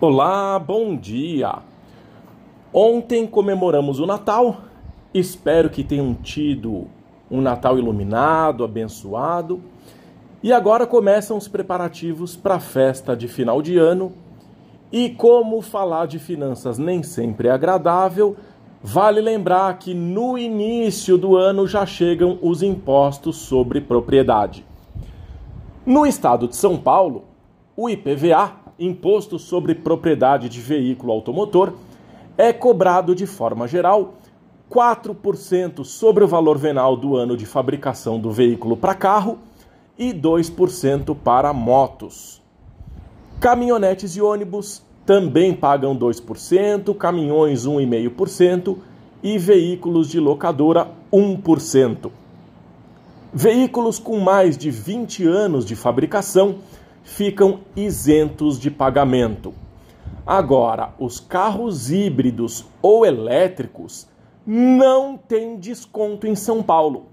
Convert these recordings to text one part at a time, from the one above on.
Olá, bom dia! Ontem comemoramos o Natal. Espero que tenham tido um Natal iluminado, abençoado. E agora começam os preparativos para a festa de final de ano. E como falar de finanças nem sempre é agradável, vale lembrar que no início do ano já chegam os impostos sobre propriedade. No estado de São Paulo, o IPVA, Imposto sobre Propriedade de Veículo Automotor, é cobrado de forma geral 4% sobre o valor venal do ano de fabricação do veículo para carro e 2% para motos. Caminhonetes e ônibus também pagam 2%, caminhões 1,5% e veículos de locadora 1%. Veículos com mais de 20 anos de fabricação ficam isentos de pagamento. Agora, os carros híbridos ou elétricos não têm desconto em São Paulo.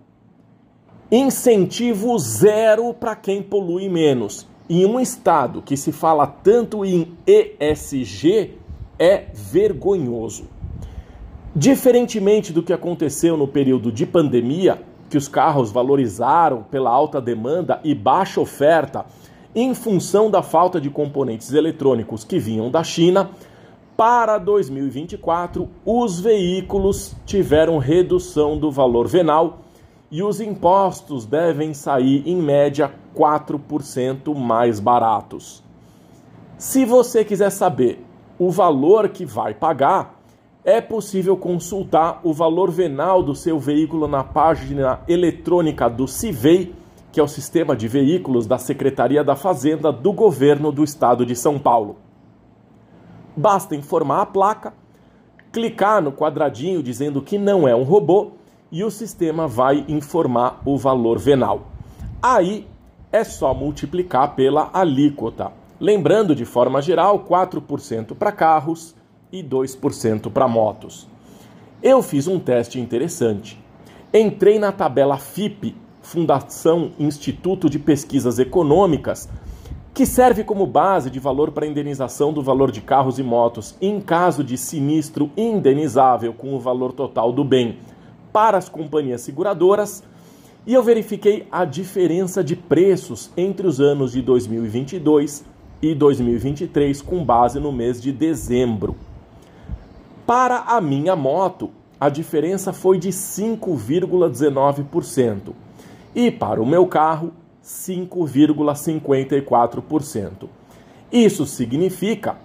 Incentivo zero para quem polui menos. Em um estado que se fala tanto em ESG, é vergonhoso. Diferentemente do que aconteceu no período de pandemia, que os carros valorizaram pela alta demanda e baixa oferta em função da falta de componentes eletrônicos que vinham da China, para 2024 os veículos tiveram redução do valor venal e os impostos devem sair em média 4% mais baratos. Se você quiser saber o valor que vai pagar, é possível consultar o valor venal do seu veículo na página eletrônica do CIVEI, que é o Sistema de Veículos da Secretaria da Fazenda do Governo do Estado de São Paulo. Basta informar a placa, clicar no quadradinho dizendo que não é um robô e o sistema vai informar o valor venal. Aí é só multiplicar pela alíquota. Lembrando, de forma geral, 4% para carros e 2% para motos. Eu fiz um teste interessante. Entrei na tabela FIP, Fundação Instituto de Pesquisas Econômicas, que serve como base de valor para indenização do valor de carros e motos em caso de sinistro indenizável com o valor total do bem para as companhias seguradoras. E eu verifiquei a diferença de preços entre os anos de 2022 e 2023 com base no mês de dezembro. Para a minha moto, a diferença foi de 5,19% e para o meu carro, 5,54%. Isso significa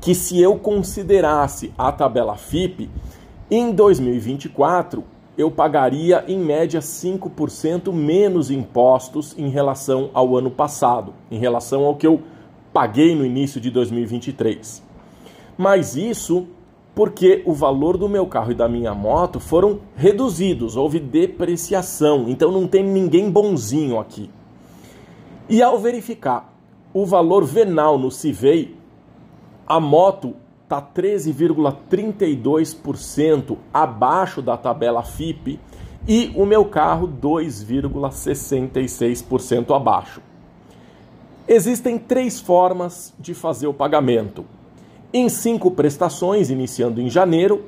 que se eu considerasse a tabela FIP, em 2024 eu pagaria em média 5% menos impostos em relação ao ano passado, em relação ao que eu paguei no início de 2023. Mas isso porque o valor do meu carro e da minha moto foram reduzidos, houve depreciação, então não tem ninguém bonzinho aqui. E ao verificar o valor venal no Civei, a moto está 13,32% abaixo da tabela FIP e o meu carro 2,66% abaixo. Existem três formas de fazer o pagamento em cinco prestações, iniciando em janeiro,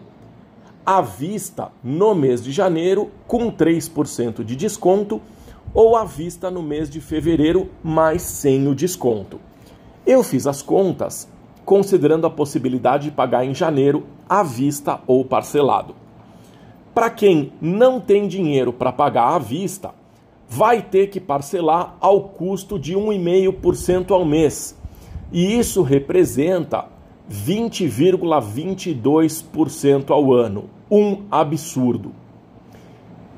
à vista no mês de janeiro, com 3% de desconto, ou à vista no mês de fevereiro, mais sem o desconto. Eu fiz as contas considerando a possibilidade de pagar em janeiro à vista ou parcelado. Para quem não tem dinheiro para pagar à vista, vai ter que parcelar ao custo de 1,5% ao mês. E isso representa 20,22% ao ano. Um absurdo.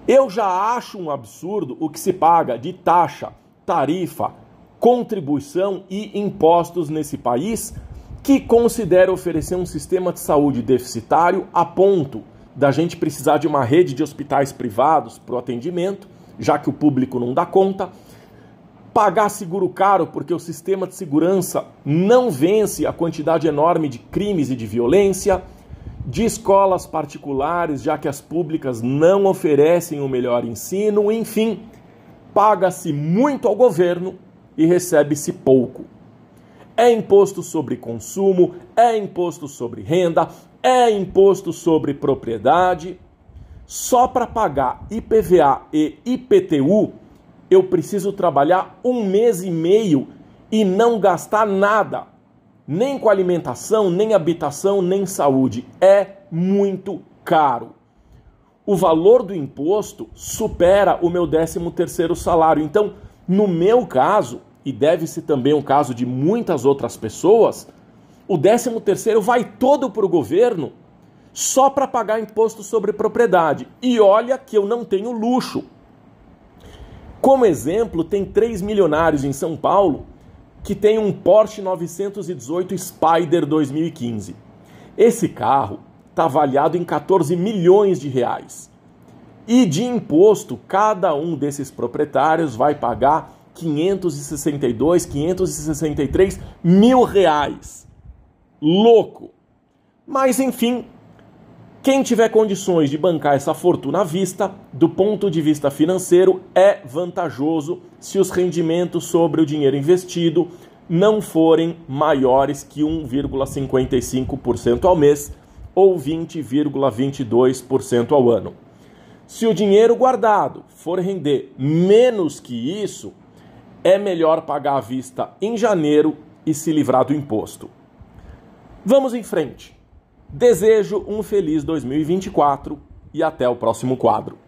Eu já acho um absurdo o que se paga de taxa, tarifa, contribuição e impostos nesse país que considera oferecer um sistema de saúde deficitário a ponto da gente precisar de uma rede de hospitais privados para o atendimento, já que o público não dá conta pagar seguro caro porque o sistema de segurança não vence a quantidade enorme de crimes e de violência, de escolas particulares, já que as públicas não oferecem o melhor ensino, enfim, paga-se muito ao governo e recebe-se pouco. É imposto sobre consumo, é imposto sobre renda, é imposto sobre propriedade. Só para pagar IPVA e IPTU, eu preciso trabalhar um mês e meio e não gastar nada, nem com alimentação, nem habitação, nem saúde. É muito caro. O valor do imposto supera o meu 13 terceiro salário. Então, no meu caso, e deve-se também o caso de muitas outras pessoas, o 13 terceiro vai todo para o governo só para pagar imposto sobre propriedade. E olha que eu não tenho luxo. Como exemplo, tem três milionários em São Paulo que tem um Porsche 918 Spider 2015. Esse carro está avaliado em 14 milhões de reais. E de imposto, cada um desses proprietários vai pagar 562, 563 mil reais. Louco! Mas enfim, quem tiver condições de bancar essa fortuna à vista, do ponto de vista financeiro, é vantajoso se os rendimentos sobre o dinheiro investido não forem maiores que 1,55% ao mês ou 20,22% ao ano. Se o dinheiro guardado for render menos que isso, é melhor pagar à vista em janeiro e se livrar do imposto. Vamos em frente. Desejo um feliz 2024 e até o próximo quadro.